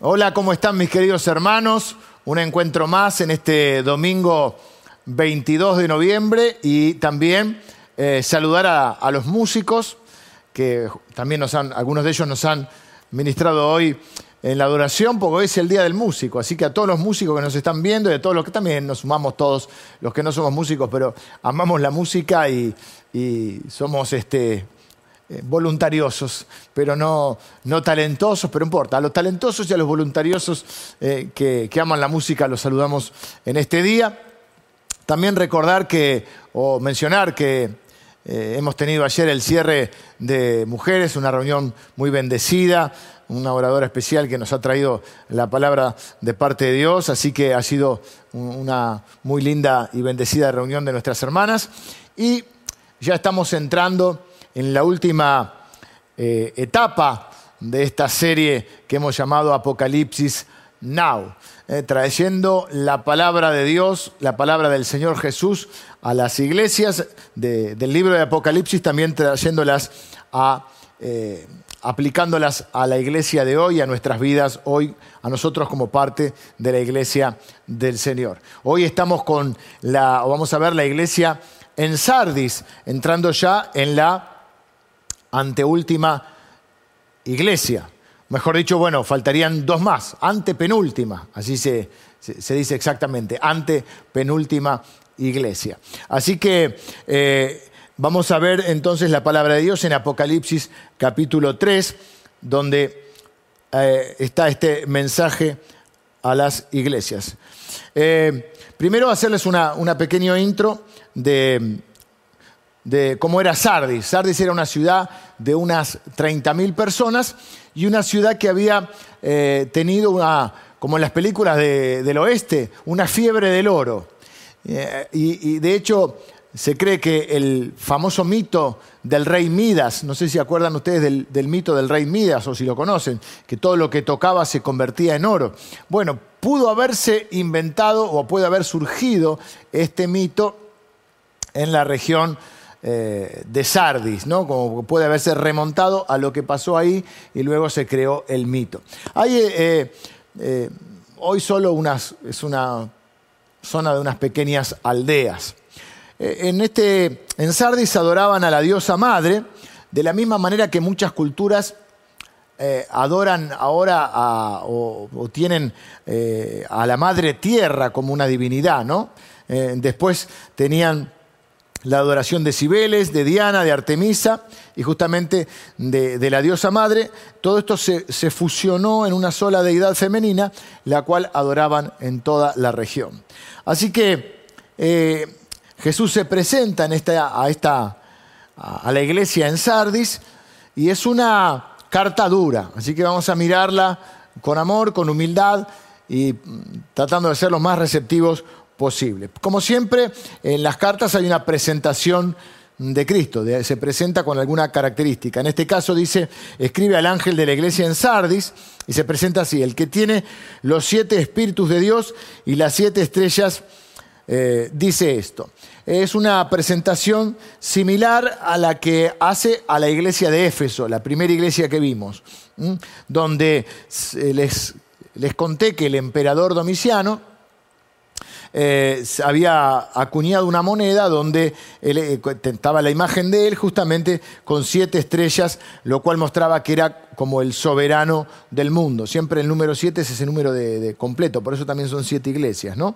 Hola, ¿cómo están mis queridos hermanos? Un encuentro más en este domingo 22 de noviembre y también eh, saludar a, los músicos que también nos han, algunos de ellos nos han ministrado hoy en la adoración, porque hoy es el Día del Músico. Así que a todos los músicos que nos están viendo y a todos los que también nos sumamos todos, los que no somos músicos, pero amamos la música y, somos este, voluntariosos, pero no, no talentosos, pero importa. A los talentosos y a los voluntariosos eh, que, que aman la música los saludamos en este día. También recordar que, o mencionar que eh, hemos tenido ayer el cierre de mujeres, una reunión muy bendecida, una oradora especial que nos ha traído la palabra de parte de Dios, así que ha sido una muy linda y bendecida reunión de nuestras hermanas. Y ya estamos entrando en la última eh, etapa de esta serie que hemos llamado Apocalipsis Now, eh, trayendo la palabra de Dios, la palabra del Señor Jesús a las iglesias de- del libro de Apocalipsis, también trayéndolas a, eh, aplicándolas a la iglesia de hoy, a nuestras vidas hoy, a nosotros como parte de la iglesia del Señor. Hoy estamos con la, o vamos a ver la iglesia en Sardis, entrando ya en la anteúltima iglesia. Mejor dicho, bueno, faltarían dos más, antepenúltima, así se, se- dice exactamente, antepenúltima iglesia. Así que eh, vamos a ver entonces la palabra de Dios en Apocalipsis capítulo 3, donde eh, está este mensaje a las iglesias. Eh, primero hacerles una, una pequeña intro de, de cómo era Sardis. Sardis era una ciudad de unas 30.000 personas y una ciudad que había eh, tenido una, como en las películas de- del oeste, una fiebre del oro. Eh, y, de hecho se cree que el famoso mito del rey Midas, no sé si acuerdan ustedes del mito del rey Midas o si lo conocen, que todo lo que tocaba se convertía en oro. Bueno, pudo haberse inventado o puede haber surgido este mito en la región eh, de Sardis, ¿no? Como puede haberse remontado a lo que pasó ahí y luego se creó el mito. Eh, eh, hoy solo unas, es una zona de unas pequeñas aldeas. En, este, en Sardis adoraban a la diosa madre, de la misma manera que muchas culturas adoran ahora o, o tienen a la madre tierra como una divinidad, ¿no? Después tenían la adoración de Cibeles, de Diana, de Artemisa y justamente de, la diosa madre. Todo esto se, fusionó en una sola deidad femenina, la cual adoraban en toda la región. Así que eh, Jesús se presenta a, esta, a a la iglesia en Sardis y es una carta dura. Así que vamos a mirarla con amor, con humildad y mm, tratando de ser los más receptivos posible. Como siempre, en las cartas hay una presentación de Cristo, se presenta con alguna característica. En este caso dice, escribe al ángel de la iglesia en Sardis y se presenta así, el que tiene los siete espíritus de Dios y las siete estrellas, eh, dice esto. Es una presentación similar a la que hace a la iglesia de Éfeso, la primera iglesia que vimos, donde se les, les conté que el emperador Domiciano, eh, había acuñado una moneda donde él, eh, estaba la imagen de él justamente con siete estrellas, lo cual mostraba que era como el soberano del mundo. Siempre el número siete es ese número de, completo, por eso también son siete iglesias. ¿no?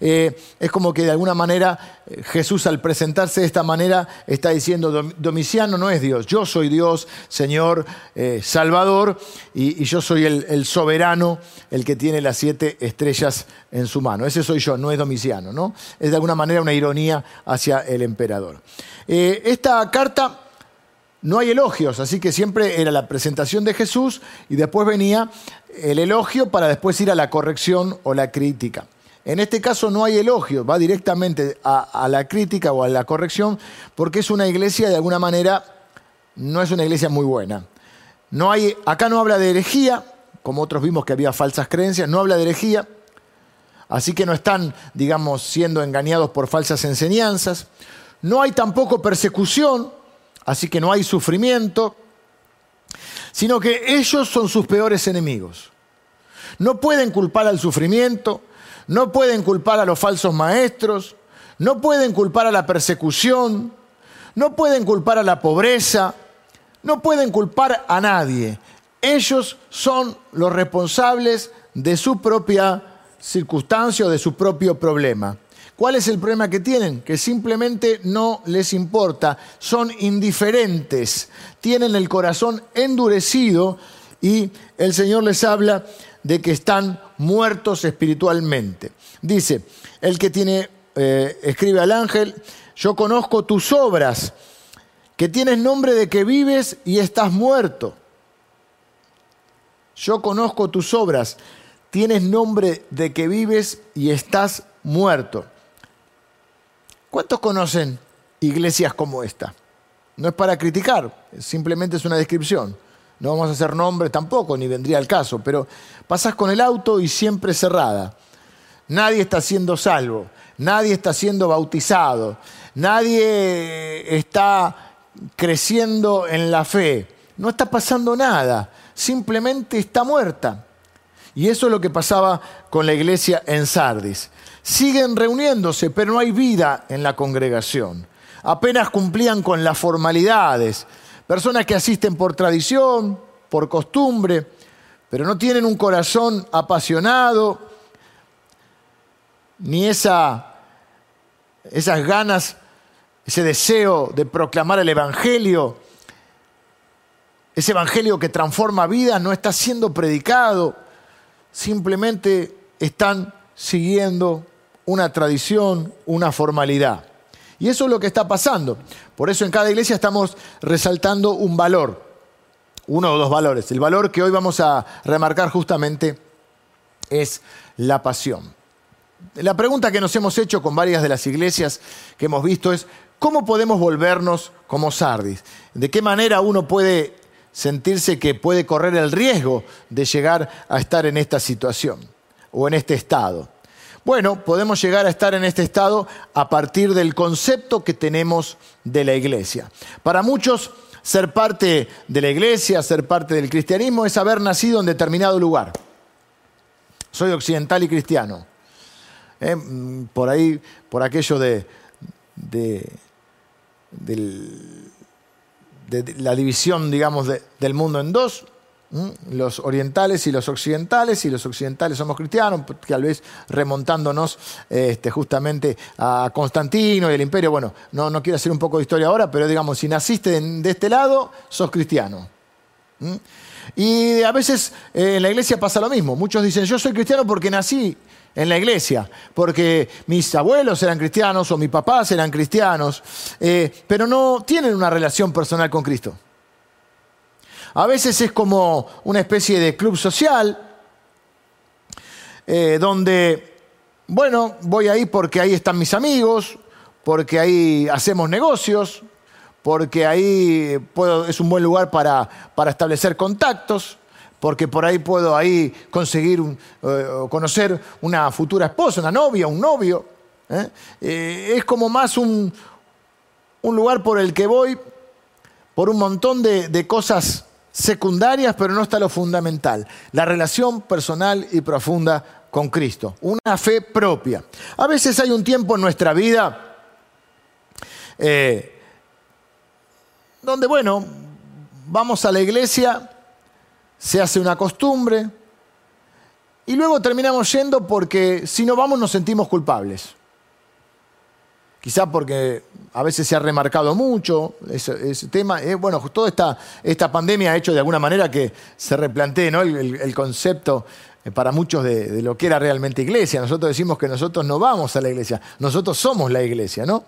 Eh, es como que de alguna manera eh, Jesús al presentarse de esta manera está diciendo, "Dom- Domiciano no es Dios, yo soy Dios, Señor, eh, Salvador, y, yo soy el, soberano, el que tiene las siete estrellas en su mano. Ese soy yo, no es Domiciano. ¿no? Es de alguna manera una ironía hacia el emperador. Esta carta no hay elogios, así que siempre era la presentación de Jesús y después venía el elogio para después ir a la corrección o la crítica. En este caso no hay elogio, va directamente a, la crítica o a la corrección porque es una iglesia de alguna manera, no es una iglesia muy buena. No hay, acá no habla de herejía, como otros vimos que había falsas creencias, no habla de herejía, así que no están, digamos, siendo engañados por falsas enseñanzas. No hay tampoco persecución, así que no hay sufrimiento, sino que ellos son sus peores enemigos. No pueden culpar al sufrimiento, no pueden culpar a los falsos maestros, no pueden culpar a la persecución, no pueden culpar a la pobreza, no pueden culpar a nadie. Ellos son los responsables de su propia circunstancia o de su propio problema. ¿Cuál es el problema que tienen? Que simplemente no les importa, son indiferentes, tienen el corazón endurecido y el Señor les habla de que están muertos espiritualmente. Dice, el que tiene, eh, escribe al ángel, yo conozco tus obras, que tienes nombre de que vives y estás muerto. Yo conozco tus obras, tienes nombre de que vives y estás muerto. ¿Cuántos conocen iglesias como esta? No es para criticar, simplemente es una descripción. No vamos a hacer nombres tampoco, ni vendría al caso, pero pasas con el auto y siempre cerrada. Nadie está siendo salvo, nadie está siendo bautizado, nadie está creciendo en la fe. No está pasando nada, simplemente está muerta. Y eso es lo que pasaba con la iglesia en Sardis. Siguen reuniéndose, pero no hay vida en la congregación. Apenas cumplían con las formalidades. Personas que asisten por tradición, por costumbre, pero no tienen un corazón apasionado, ni esa, esas ganas, ese deseo de proclamar el Evangelio. Ese Evangelio que transforma vidas no está siendo predicado, simplemente están siguiendo una tradición, una formalidad. Y eso es lo que está pasando. Por eso en cada iglesia estamos resaltando un valor, uno o dos valores. El valor que hoy vamos a remarcar justamente es la pasión. La pregunta que nos hemos hecho con varias de las iglesias que hemos visto es, ¿cómo podemos volvernos como Sardis? ¿De qué manera uno puede sentirse que puede correr el riesgo de llegar a estar en esta situación o en este estado? Bueno, podemos llegar a estar en este estado a partir del concepto que tenemos de la iglesia. Para muchos, ser parte de la iglesia, ser parte del cristianismo, es haber nacido en determinado lugar. Soy occidental y cristiano. Eh, mm, por ahí, por aquello de, de, la división, digamos, del mundo en dos, los orientales y los occidentales, y los occidentales somos cristianos, tal vez remontándonos este, justamente a Constantino y el imperio. Bueno, no, no quiero hacer un poco de historia ahora, pero digamos, si naciste de este lado, sos cristiano. Y a veces eh, en la iglesia pasa lo mismo. Muchos dicen, yo soy cristiano porque nací en la iglesia, porque mis abuelos eran cristianos o mis papás eran cristianos, eh, pero no tienen una relación personal con Cristo. A veces es como una especie de club social, eh, donde, bueno, voy ahí porque ahí están mis amigos, porque ahí hacemos negocios, porque ahí puedo, es un buen lugar para, para establecer contactos, porque por ahí puedo ahí conseguir, eh, conocer una futura esposa, una novia, un novio. ¿eh? es como más un, un, lugar por el que voy por un montón de, de cosas secundarias, pero no está lo fundamental, la relación personal y profunda con Cristo, una fe propia. A veces hay un tiempo en nuestra vida eh, donde, bueno, vamos a la iglesia, se hace una costumbre, y luego terminamos yendo porque si no vamos nos sentimos culpables. Quizá porque a veces se ha remarcado mucho ese, tema. Eh, bueno, toda esta, esta, pandemia ha hecho de alguna manera que se replantee ¿no? el, concepto para muchos de, lo que era realmente iglesia. Nosotros decimos que nosotros no vamos a la iglesia, nosotros somos la iglesia, ¿no?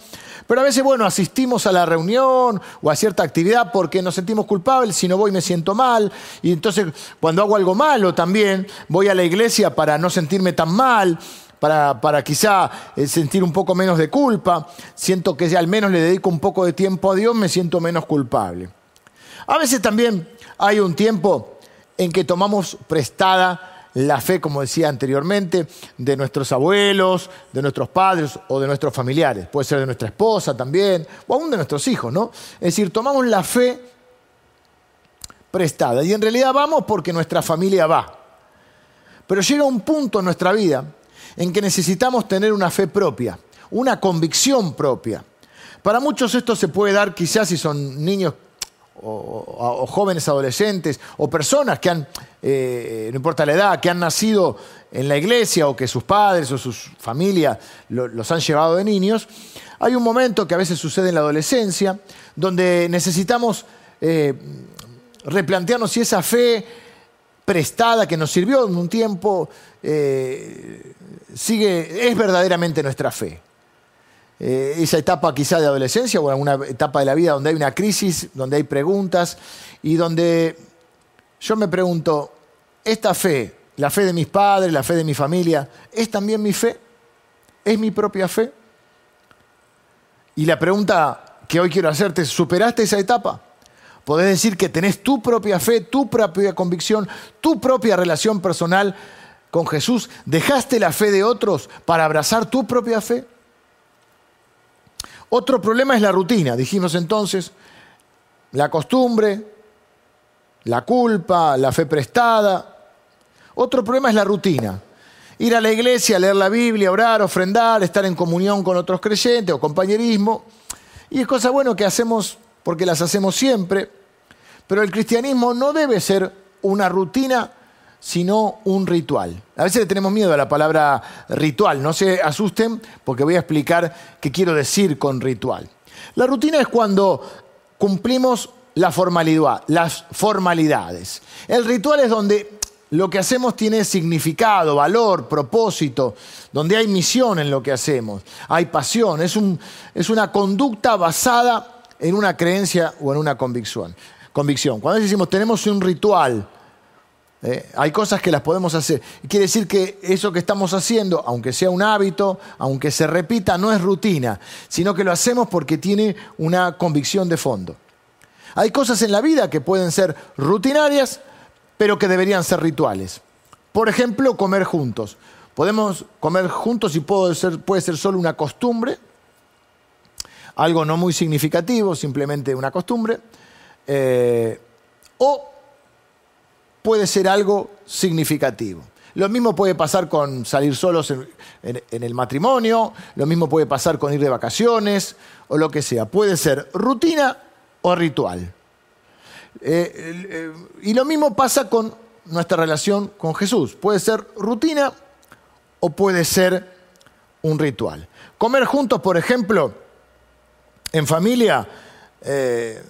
Pero a veces, bueno, asistimos a la reunión o a cierta actividad porque nos sentimos culpables, si no voy me siento mal, y entonces cuando hago algo malo también voy a la iglesia para no sentirme tan mal para, quizá eh, sentir un poco menos de culpa. Siento que al menos le dedico un poco de tiempo a Dios, me siento menos culpable. A veces también hay un tiempo en que tomamos prestada la fe, como decía anteriormente, de nuestros abuelos, de nuestros padres o de nuestros familiares. Puede ser de nuestra esposa también, o aún de nuestros hijos, ¿no? Es decir, tomamos la fe prestada. Y en realidad vamos porque nuestra familia va Pero llega un punto en nuestra vida en que necesitamos tener una fe propia, una convicción propia. Para muchos esto se puede dar quizás si son niños o, jóvenes adolescentes o personas que han, eh, no importa la edad, que han nacido en la iglesia o que sus padres o sus familias los han llevado de niños, hay un momento que a veces sucede en la adolescencia donde necesitamos eh, replantearnos si esa fe prestada que nos sirvió en un tiempo eh, sigue, es verdaderamente nuestra fe. Eh, esa etapa quizá de adolescencia o alguna etapa de la vida donde hay una crisis, donde hay preguntas y donde yo me pregunto, ¿esta fe, la fe de mis padres, la fe de mi familia, es también mi fe? ¿Es mi propia fe? Y la pregunta que hoy quiero hacerte ¿superaste esa etapa? Podés decir que tenés tu propia fe, tu propia convicción, tu propia relación personal con Jesús. ¿Dejaste la fe de otros para abrazar tu propia fe? Otro problema es la rutina, dijimos entonces, la costumbre, la culpa, la fe prestada. Otro problema es la rutina. Ir a la iglesia, leer la Biblia, orar, ofrendar, estar en comunión con otros creyentes o compañerismo. Y es cosa bueno que hacemos porque las hacemos siempre, pero el cristianismo no debe ser una rutina sino un ritual. A veces le tenemos miedo a la palabra ritual, no se asusten porque voy a explicar qué quiero decir con ritual. La rutina es cuando cumplimos la formalidad, las formalidades. El ritual es donde lo que hacemos tiene significado, valor, propósito, donde hay misión en lo que hacemos, hay pasión, es, es una conducta basada en una creencia o en una convicción. convicción. Cuando decimos tenemos un ritual, eh, hay cosas que las podemos hacer. Quiere decir que eso que estamos haciendo, aunque sea un hábito, aunque se repita, no es rutina, sino que lo hacemos porque tiene una convicción de fondo. Hay cosas en la vida que pueden ser rutinarias, pero que deberían ser rituales. Por ejemplo, comer juntos. Podemos comer juntos y puede ser, solo una costumbre, algo no muy significativo, simplemente una costumbre, eh, o puede ser algo significativo. Lo mismo puede pasar con salir solos en, el matrimonio, lo mismo puede pasar con ir de vacaciones o lo que sea. Puede ser rutina o ritual. Eh, eh, y lo mismo pasa con nuestra relación con Jesús. Puede ser rutina o puede ser un ritual. Comer juntos, por ejemplo, en familia, eh,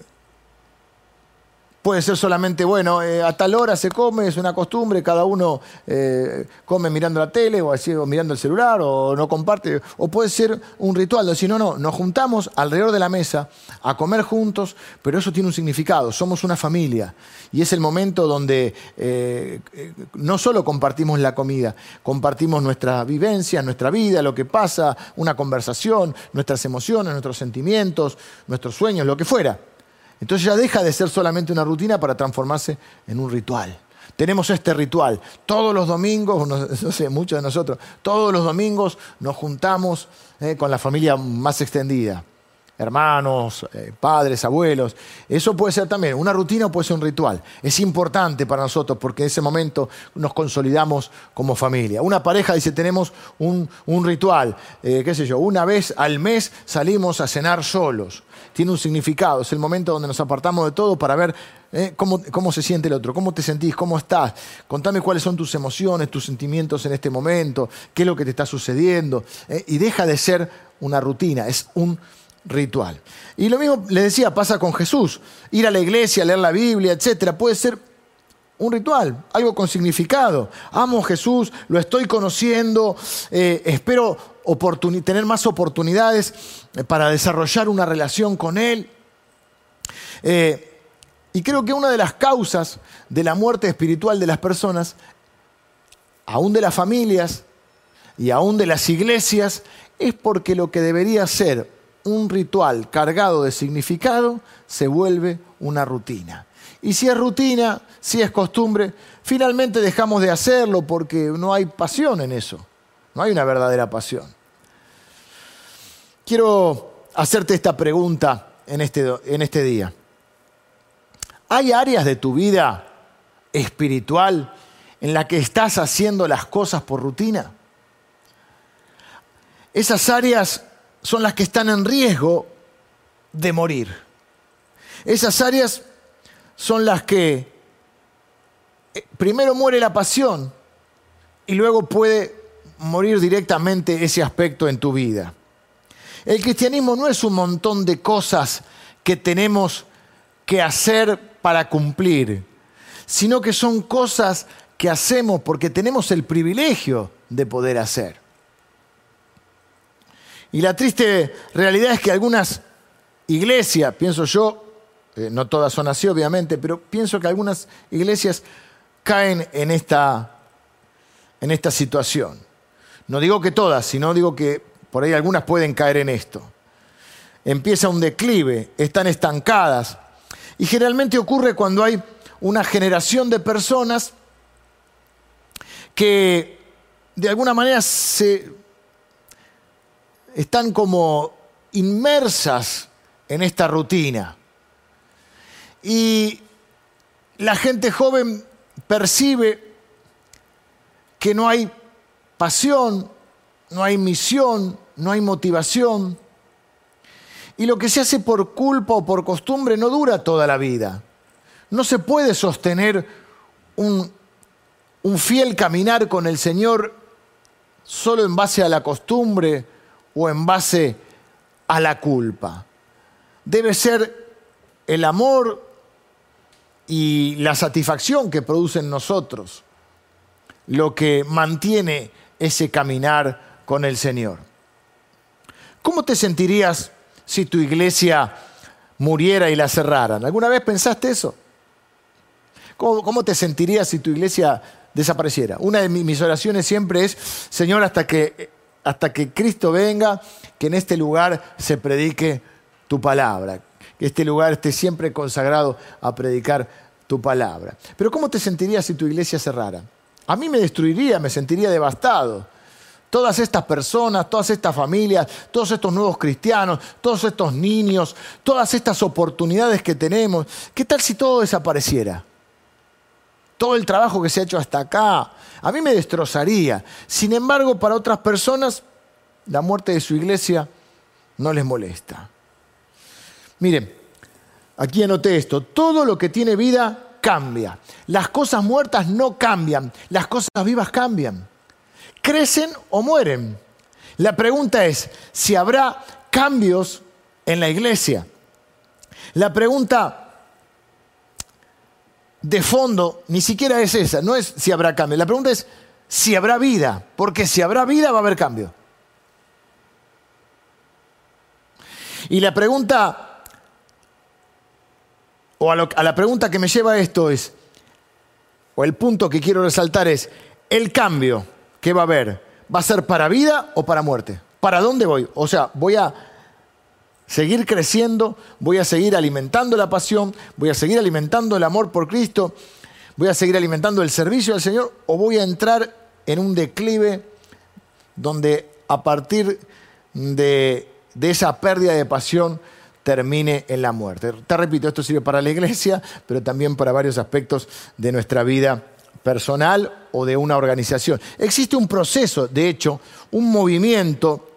Puede ser solamente, bueno, eh, a tal hora se come, es una costumbre, cada uno eh, come mirando la tele o, así, o, mirando el celular o no comparte. O puede ser un ritual, decir, no, no, nos juntamos alrededor de la mesa a comer juntos, pero eso tiene un significado, somos una familia. Y es el momento donde eh, no solo compartimos la comida, compartimos nuestra vivencia, nuestra vida, lo que pasa, una conversación, nuestras emociones, nuestros sentimientos, nuestros sueños, lo que fuera. Entonces ya deja de ser solamente una rutina para transformarse en un ritual. Tenemos este ritual. Todos los domingos, no, sé, muchos de nosotros, todos los domingos nos juntamos eh, con la familia más extendida hermanos, eh, padres, abuelos. Eso puede ser también una rutina o puede ser un ritual. Es importante para nosotros porque en ese momento nos consolidamos como familia. Una pareja dice, tenemos un, ritual, eh, qué sé yo, una vez al mes salimos a cenar solos. Tiene un significado, es el momento donde nos apartamos de todo para ver eh, cómo, cómo, se siente el otro, cómo te sentís, cómo estás. Contame cuáles son tus emociones, tus sentimientos en este momento, qué es lo que te está sucediendo. y deja de ser una rutina, es un ritual. Y lo mismo le decía, pasa con Jesús. Ir a la iglesia, leer la Biblia, etcétera, puede ser un ritual, algo con significado. Amo a Jesús, lo estoy conociendo, eh, espero tener más oportunidades eh, para desarrollar una relación con Él. Eh, y creo que una de las causas de la muerte espiritual de las personas, aún de las familias y aún de las iglesias, es porque lo que debería ser un ritual cargado de significado se vuelve una rutina. Y si es rutina, si es costumbre, finalmente dejamos de hacerlo porque no hay pasión en eso. No hay una verdadera pasión. Quiero hacerte esta pregunta en este, en este día. ¿Hay áreas de tu vida espiritual en la que estás haciendo las cosas por rutina? Esas áreas son las que están en riesgo de morir. Esas áreas son las que eh, primero muere la pasión y luego puede morir directamente ese aspecto en tu vida. El cristianismo no es un montón de cosas que tenemos que hacer para cumplir, sino que son cosas que hacemos porque tenemos el privilegio de poder hacer. Y la triste realidad es que algunas iglesias, pienso yo, eh, no todas son así obviamente, pero pienso que algunas iglesias caen en esta, en esta situación. No digo que todas, sino digo que por ahí algunas pueden caer en esto. Empieza un declive, están estancadas. Y generalmente ocurre cuando hay una generación de personas que de alguna manera se están como inmersas en esta rutina. Y la gente joven percibe que no hay pasión, no hay misión, no hay motivación. Y lo que se hace por culpa o por costumbre no dura toda la vida. No se puede sostener un, fiel caminar con el Señor solo en base a la costumbre o en base a la culpa. Debe ser el amor y la satisfacción que produce en nosotros lo que mantiene ese caminar con el Señor. ¿Cómo te sentirías si tu iglesia muriera y la cerraran? ¿Alguna vez pensaste eso? ¿Cómo, te sentirías si tu iglesia desapareciera? Una de mis oraciones siempre es, Señor, hasta que, hasta que Cristo venga, que en este lugar se predique tu palabra que este lugar esté siempre consagrado a predicar tu palabra. Pero ¿cómo te sentirías si tu iglesia cerrara? A mí me destruiría, me sentiría devastado. Todas estas personas, todas estas familias, todos estos nuevos cristianos, todos estos niños, todas estas oportunidades que tenemos, ¿qué tal si todo desapareciera? Todo el trabajo que se ha hecho hasta acá, a mí me destrozaría. Sin embargo, para otras personas, la muerte de su iglesia no les molesta. Miren, aquí anoté esto, todo lo que tiene vida cambia. Las cosas muertas no cambian, las cosas vivas cambian. Crecen o mueren. La pregunta es si habrá cambios en la iglesia. La pregunta de fondo ni siquiera es esa, no es si habrá cambio. La pregunta es si habrá vida, porque si habrá vida va a haber cambio. Y la pregunta o a, la pregunta que me lleva esto es, o el punto que quiero resaltar es, el cambio que va a haber, ¿va a ser para vida o para muerte? ¿Para dónde voy? O sea, voy a seguir creciendo, voy a seguir alimentando la pasión, voy a seguir alimentando el amor por Cristo, voy a seguir alimentando el servicio al Señor o voy a entrar en un declive donde a partir de, de esa pérdida de pasión termine en la muerte. Te repito, esto sirve para la iglesia, pero también para varios aspectos de nuestra vida personal o de una organización. Existe un proceso, de hecho, un movimiento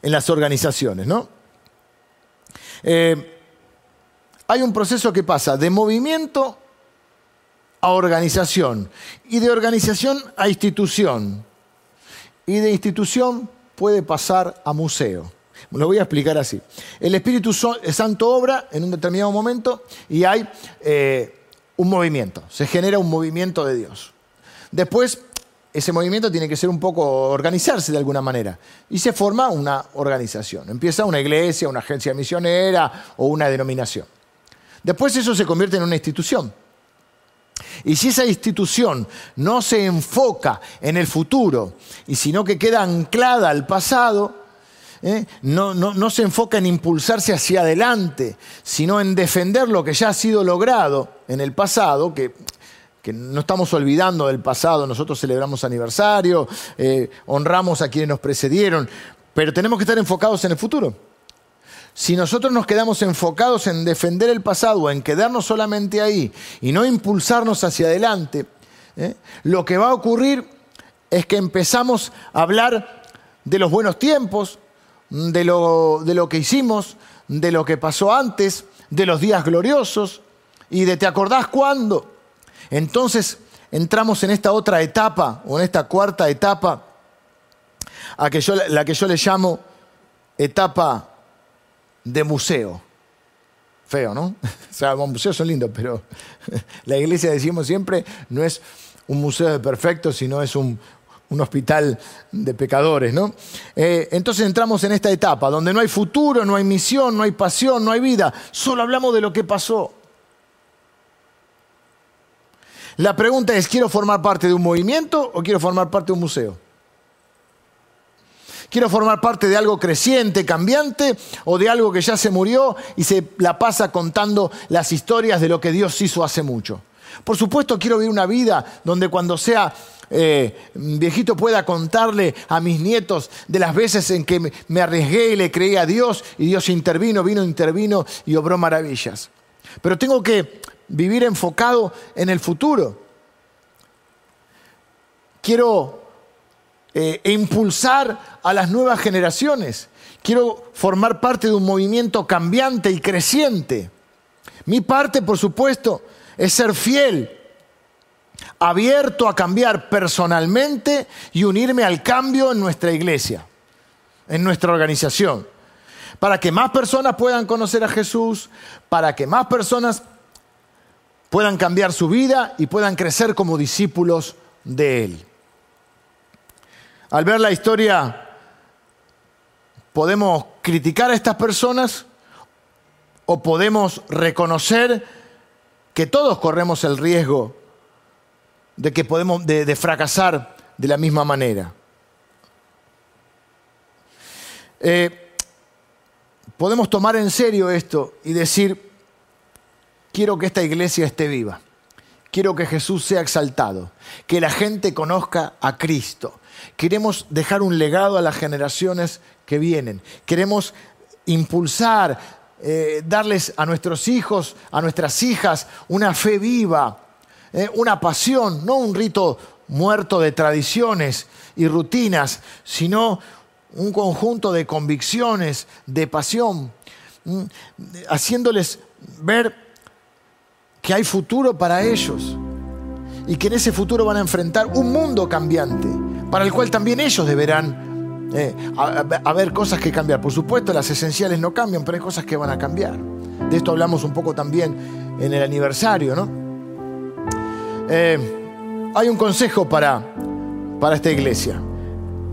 en las organizaciones, ¿no? Eh, hay un proceso que pasa de movimiento a organización y de organización a institución y de institución puede pasar a museo. Lo voy a explicar así. El Espíritu Santo obra en un determinado momento y hay eh, un movimiento, se genera un movimiento de Dios. Después, ese movimiento tiene que ser un poco organizarse de alguna manera y se forma una organización. Empieza una iglesia, una agencia misionera o una denominación. Después eso se convierte en una institución. Y si esa institución no se enfoca en el futuro y sino que queda anclada al pasado, ¿eh? no, se enfoca en impulsarse hacia adelante, sino en defender lo que ya ha sido logrado en el pasado, que, no estamos olvidando del pasado, nosotros celebramos aniversario, eh, honramos a quienes nos precedieron, pero tenemos que estar enfocados en el futuro. Si nosotros nos quedamos enfocados en defender el pasado, en quedarnos solamente ahí y no impulsarnos hacia adelante, ¿eh? Lo que va a ocurrir es que empezamos a hablar de los buenos tiempos, de lo, de lo que hicimos, de lo que pasó antes, de los días gloriosos y de te acordás cuándo. Entonces entramos en esta otra etapa o en esta cuarta etapa, a que yo, la que yo le llamo etapa de museo. Feo, ¿no? O sea, los museos son lindos, pero la iglesia, decimos siempre, no es un museo de perfectos, sino es un, hospital de pecadores, ¿no? Eh, entonces entramos en esta etapa donde no hay futuro, no hay misión, no hay pasión, no hay vida, solo hablamos de lo que pasó. La pregunta es, ¿quiero formar parte de un movimiento o quiero formar parte de un museo? Quiero formar parte de algo creciente, cambiante, o de algo que ya se murió y se la pasa contando las historias de lo que Dios hizo hace mucho. Por supuesto, quiero vivir una vida donde cuando sea eh, viejito pueda contarle a mis nietos de las veces en que me arriesgué y le creí a Dios y Dios intervino, vino, intervino y obró maravillas. Pero tengo que vivir enfocado en el futuro. Quiero eh, impulsar a las nuevas generaciones. Quiero formar parte de un movimiento cambiante y creciente. Mi parte, por supuesto, es ser fiel, abierto a cambiar personalmente y unirme al cambio en nuestra iglesia, en nuestra organización, para que más personas puedan conocer a Jesús, para que más personas puedan cambiar su vida y puedan crecer como discípulos de Él. Al ver la historia, podemos criticar a estas personas o podemos reconocer que todos corremos el riesgo de que podemos de, fracasar de la misma manera. Eh, podemos tomar en serio esto y decir, quiero que esta iglesia esté viva, quiero que Jesús sea exaltado, que la gente conozca a Cristo, Queremos dejar un legado a las generaciones que vienen. Queremos impulsar, eh, darles a nuestros hijos, a nuestras hijas, una fe viva, eh, una pasión, no un rito muerto de tradiciones y rutinas, sino un conjunto de convicciones, de pasión, haciéndoles ver que hay futuro para ellos y que en ese futuro van a enfrentar un mundo cambiante para el cual también ellos deberán eh, haber cosas que cambiar. Por supuesto, las esenciales no cambian, pero hay cosas que van a cambiar. De esto hablamos un poco también en el aniversario, ¿no? Eh, hay un consejo para, para esta iglesia.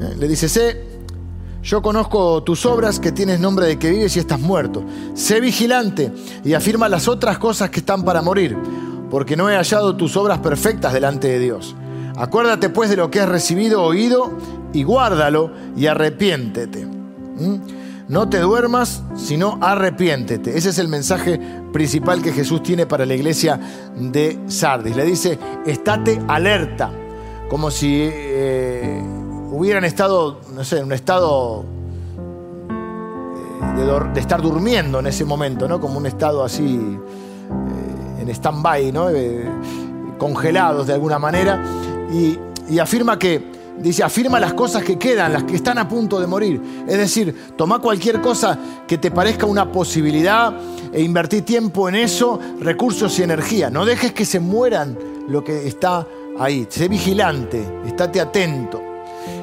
Eh, le dice, sé, yo conozco tus obras, que tienes nombre de que vives y estás muerto. Sé vigilante y afirma las otras cosas que están para morir, porque no he hallado tus obras perfectas delante de Dios. Acuérdate pues de lo que has recibido, oído, y guárdalo y arrepiéntete. No te duermas, sino arrepiéntete. Ese es el mensaje principal que Jesús tiene para la iglesia de Sardis. Le dice, estate alerta, como si eh, hubieran estado, no sé, en un estado eh, de, estar durmiendo en ese momento, ¿no? Como un estado así eh, en stand-by, ¿no? congelados de alguna manera y, afirma que, dice, afirma las cosas que quedan, las que están a punto de morir. Es decir, toma cualquier cosa que te parezca una posibilidad e invertir tiempo en eso, recursos y energía. No dejes que se mueran lo que está ahí. Sé vigilante, estate atento.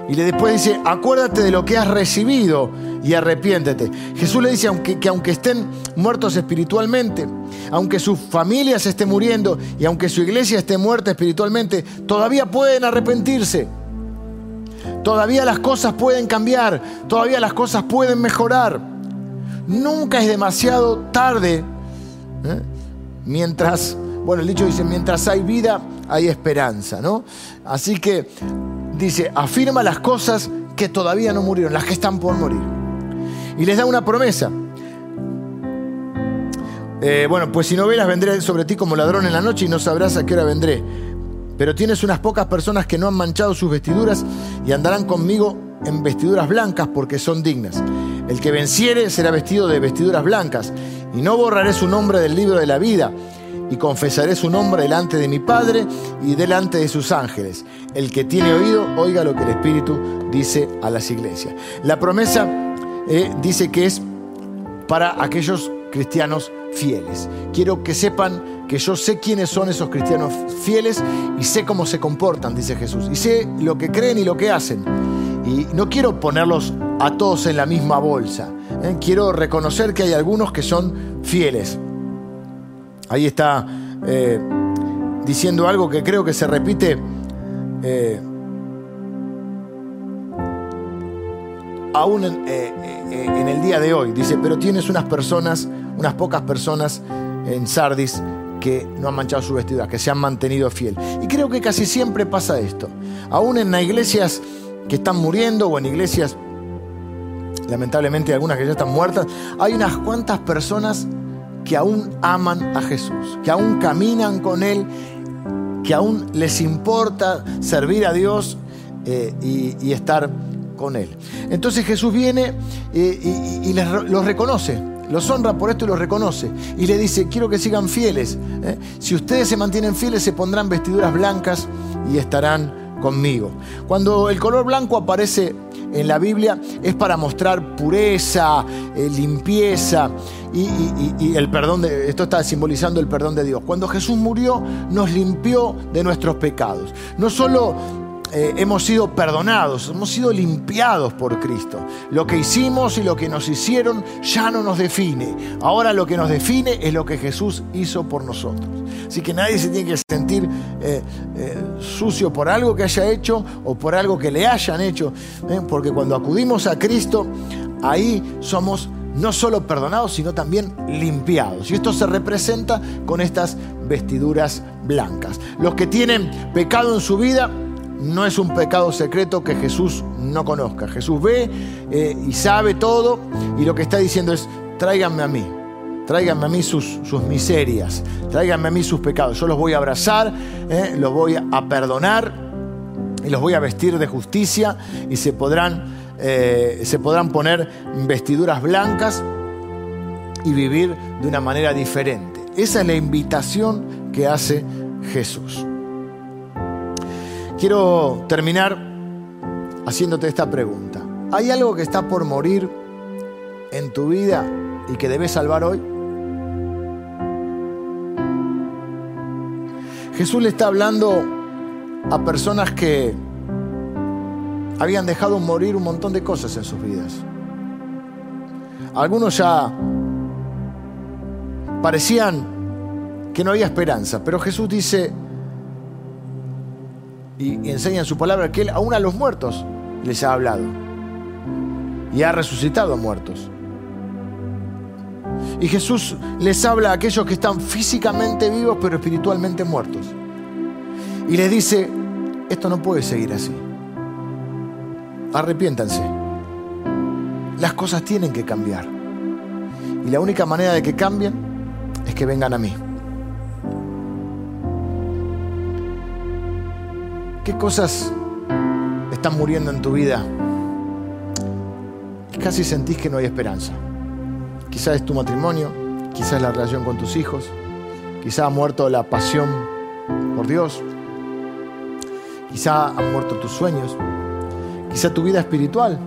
Y después dice, acuérdate de lo que has recibido y arrepiéntete. Jesús le dice aunque, que aunque estén muertos espiritualmente, aunque su familia se esté muriendo y aunque su iglesia esté muerta espiritualmente, todavía pueden arrepentirse. Todavía las cosas pueden cambiar, todavía las cosas pueden mejorar. Nunca es demasiado tarde. ¿eh? Mientras, bueno, el dicho dice, mientras hay vida, hay esperanza, ¿no? Así que dice, afirma las cosas que todavía no murieron, las que están por morir. Y les da una promesa. Eh, bueno, pues si no velas, vendré sobre ti como ladrón en la noche y no sabrás a qué hora vendré. Pero tienes unas pocas personas que no han manchado sus vestiduras y andarán conmigo en vestiduras blancas porque son dignas. El que venciere será vestido de vestiduras blancas y no borraré su nombre del libro de la vida y confesaré su nombre delante de mi Padre y delante de sus ángeles. El que tiene oído, oiga lo que el Espíritu dice a las iglesias. La promesa eh, dice que es para aquellos cristianos fieles. Quiero que sepan que yo sé quiénes son esos cristianos fieles y sé cómo se comportan, dice Jesús. Y sé lo que creen y lo que hacen. Y no quiero ponerlos a todos en la misma bolsa. ¿eh? Quiero reconocer que hay algunos que son fieles. Ahí está eh, diciendo algo que creo que se repite eh, aún en, el día de hoy. Dice, pero tienes unas personas, unas pocas personas en Sardis que no han manchado su vestidura, que se han mantenido fiel. Y creo que casi siempre pasa esto. Aún en las iglesias que están muriendo o en iglesias, lamentablemente algunas que ya están muertas, hay unas cuantas personas que aún aman a Jesús, que aún caminan con Él, que aún les importa servir a Dios eh, y, estar con Él. Entonces Jesús viene eh, y, los reconoce, los honra por esto y los reconoce. Y le dice, quiero que sigan fieles. ¿eh? Si ustedes se mantienen fieles, se pondrán vestiduras blancas y estarán conmigo. Cuando el color blanco aparece en la Biblia es para mostrar pureza, eh, limpieza y, el perdón de, esto está simbolizando el perdón de Dios. Cuando Jesús murió nos limpió de nuestros pecados. No solo eh, hemos sido perdonados, hemos sido limpiados por Cristo. Lo que hicimos y lo que nos hicieron ya no nos define. Ahora lo que nos define es lo que Jesús hizo por nosotros. Así que nadie se tiene que sentir eh, eh, sucio por algo que haya hecho o por algo que le hayan hecho. Porque cuando acudimos a Cristo, ahí somos no solo perdonados, sino también limpiados. Y esto se representa con estas vestiduras blancas. Los que tienen pecado en su vida, no es un pecado secreto que Jesús no conozca. Jesús ve eh, y sabe todo y lo que está diciendo es, tráiganme a mí, tráiganme a mí sus, miserias, tráiganme a mí sus pecados. Yo los voy a abrazar, eh, los voy a perdonar y los voy a vestir de justicia y se podrán, eh, se podrán poner vestiduras blancas y vivir de una manera diferente. Esa es la invitación que hace Jesús. Quiero terminar haciéndote esta pregunta. ¿Hay algo que está por morir en tu vida y que debes salvar hoy? Jesús le está hablando a personas que habían dejado morir un montón de cosas en sus vidas. Algunos ya parecían que no había esperanza, pero Jesús dice, y, enseña en su palabra que Él aún a los muertos les ha hablado y ha resucitado a muertos. Y Jesús les habla a aquellos que están físicamente vivos pero espiritualmente muertos. Y les dice, esto no puede seguir así. Arrepiéntanse. Las cosas tienen que cambiar. Y la única manera de que cambien es que vengan a mí. ¿Qué cosas están muriendo en tu vida? Casi sentís que no hay esperanza. Quizás es tu matrimonio, quizás la relación con tus hijos, quizás ha muerto la pasión por Dios, quizás han muerto tus sueños, quizás tu vida espiritual,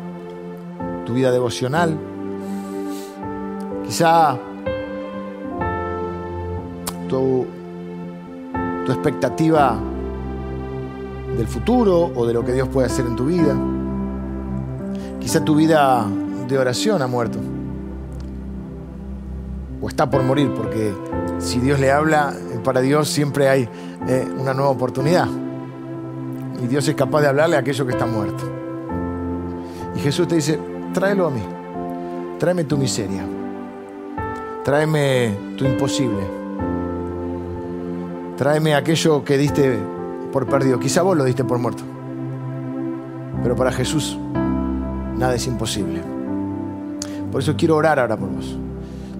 tu vida devocional, quizá tu, tu expectativa del futuro o de lo que Dios puede hacer en tu vida. Quizá tu vida de oración ha muerto. O está por morir, porque si Dios le habla, eh, para Dios siempre hay eh, una nueva oportunidad. Y Dios es capaz de hablarle a aquello que está muerto. Y Jesús te dice, tráelo a mí. Tráeme tu miseria. Tráeme tu imposible. Tráeme aquello que diste por perdido. Quizá vos lo diste por muerto. Pero para Jesús nada es imposible. Por eso quiero orar ahora por vos.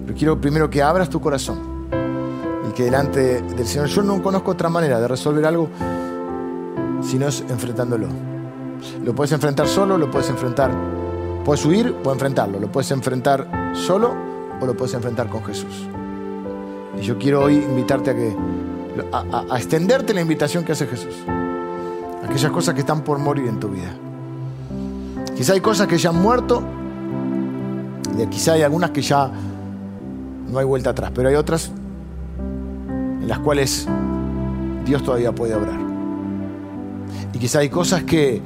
Pero quiero primero que abras tu corazón y que delante del Señor, yo no conozco otra manera de resolver algo si no es enfrentándolo. Lo puedes enfrentar solo, lo puedes enfrentar, puedes huir o enfrentarlo. Lo puedes enfrentar solo o lo puedes enfrentar con Jesús. Y yo quiero hoy invitarte a que a, extenderte la invitación que hace Jesús. Aquellas cosas que están por morir en tu vida. Quizá hay cosas que ya han muerto y quizá hay algunas que ya no hay vuelta atrás, pero hay otras en las cuales Dios todavía puede obrar. Y quizá hay cosas que,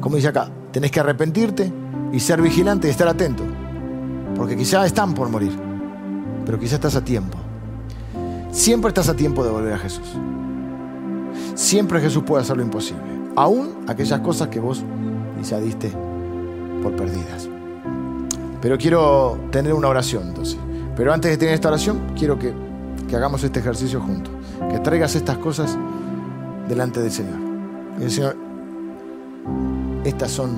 como dice acá, tenés que arrepentirte y ser vigilante y estar atento. Porque quizá están por morir, pero quizá estás a tiempo. Siempre estás a tiempo de volver a Jesús. Siempre Jesús puede hacer lo imposible. Aún aquellas cosas que vos ya diste por perdidas. Pero quiero tener una oración entonces. Pero antes de tener esta oración, quiero que, que hagamos este ejercicio juntos. Que traigas estas cosas delante del Señor. Y el Señor, estas son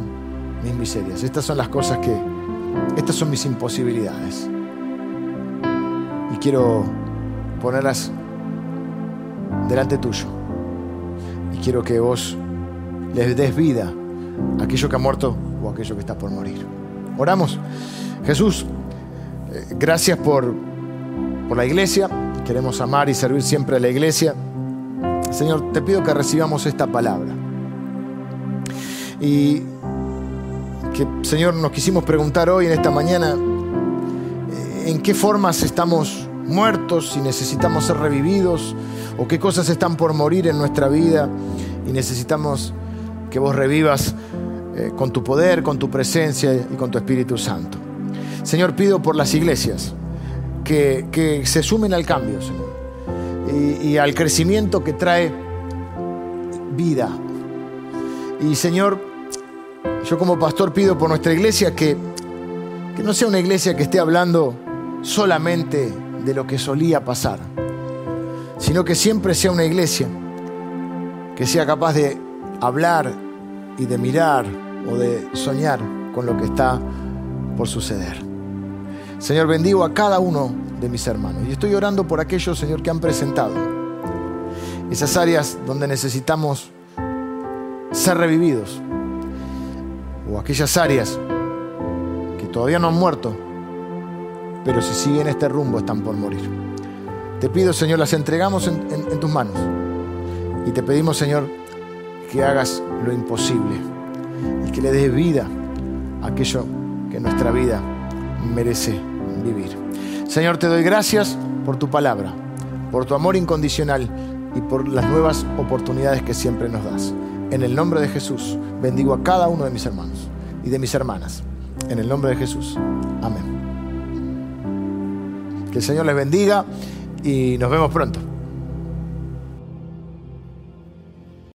mis miserias, estas son las cosas que, estas son mis imposibilidades. Y quiero ponerlas delante tuyo. Y quiero que vos les des vida a aquello que ha muerto o a aquello que está por morir. Oramos. Jesús, eh, gracias por, por la iglesia. Queremos amar y servir siempre a la iglesia. Señor, te pido que recibamos esta palabra. Y que, Señor, nos quisimos preguntar hoy, en esta mañana, eh, en qué formas estamos muertos y necesitamos ser revividos, o qué cosas están por morir en nuestra vida y necesitamos que vos revivas eh, con tu poder, con tu presencia y con tu Espíritu Santo. Señor, pido por las iglesias que, se sumen al cambio, Señor, y, al crecimiento que trae vida. Y Señor, yo como pastor pido por nuestra iglesia que, que no sea una iglesia que esté hablando solamente de lo que solía pasar, sino que siempre sea una iglesia que sea capaz de hablar y de mirar o de soñar con lo que está por suceder. Señor, bendigo a cada uno de mis hermanos. Y estoy orando por aquellos, Señor, que han presentado esas áreas donde necesitamos ser revividos. O aquellas áreas que todavía no han muerto, pero si siguen este rumbo están por morir. Te pido, Señor, las entregamos en, tus manos. Y te pedimos, Señor, que hagas lo imposible y que le des vida a aquello que nuestra vida merece vivir. Señor, te doy gracias por tu palabra, por tu amor incondicional y por las nuevas oportunidades que siempre nos das. En el nombre de Jesús, bendigo a cada uno de mis hermanos y de mis hermanas. En el nombre de Jesús. Amén. Que el Señor les bendiga y nos vemos pronto.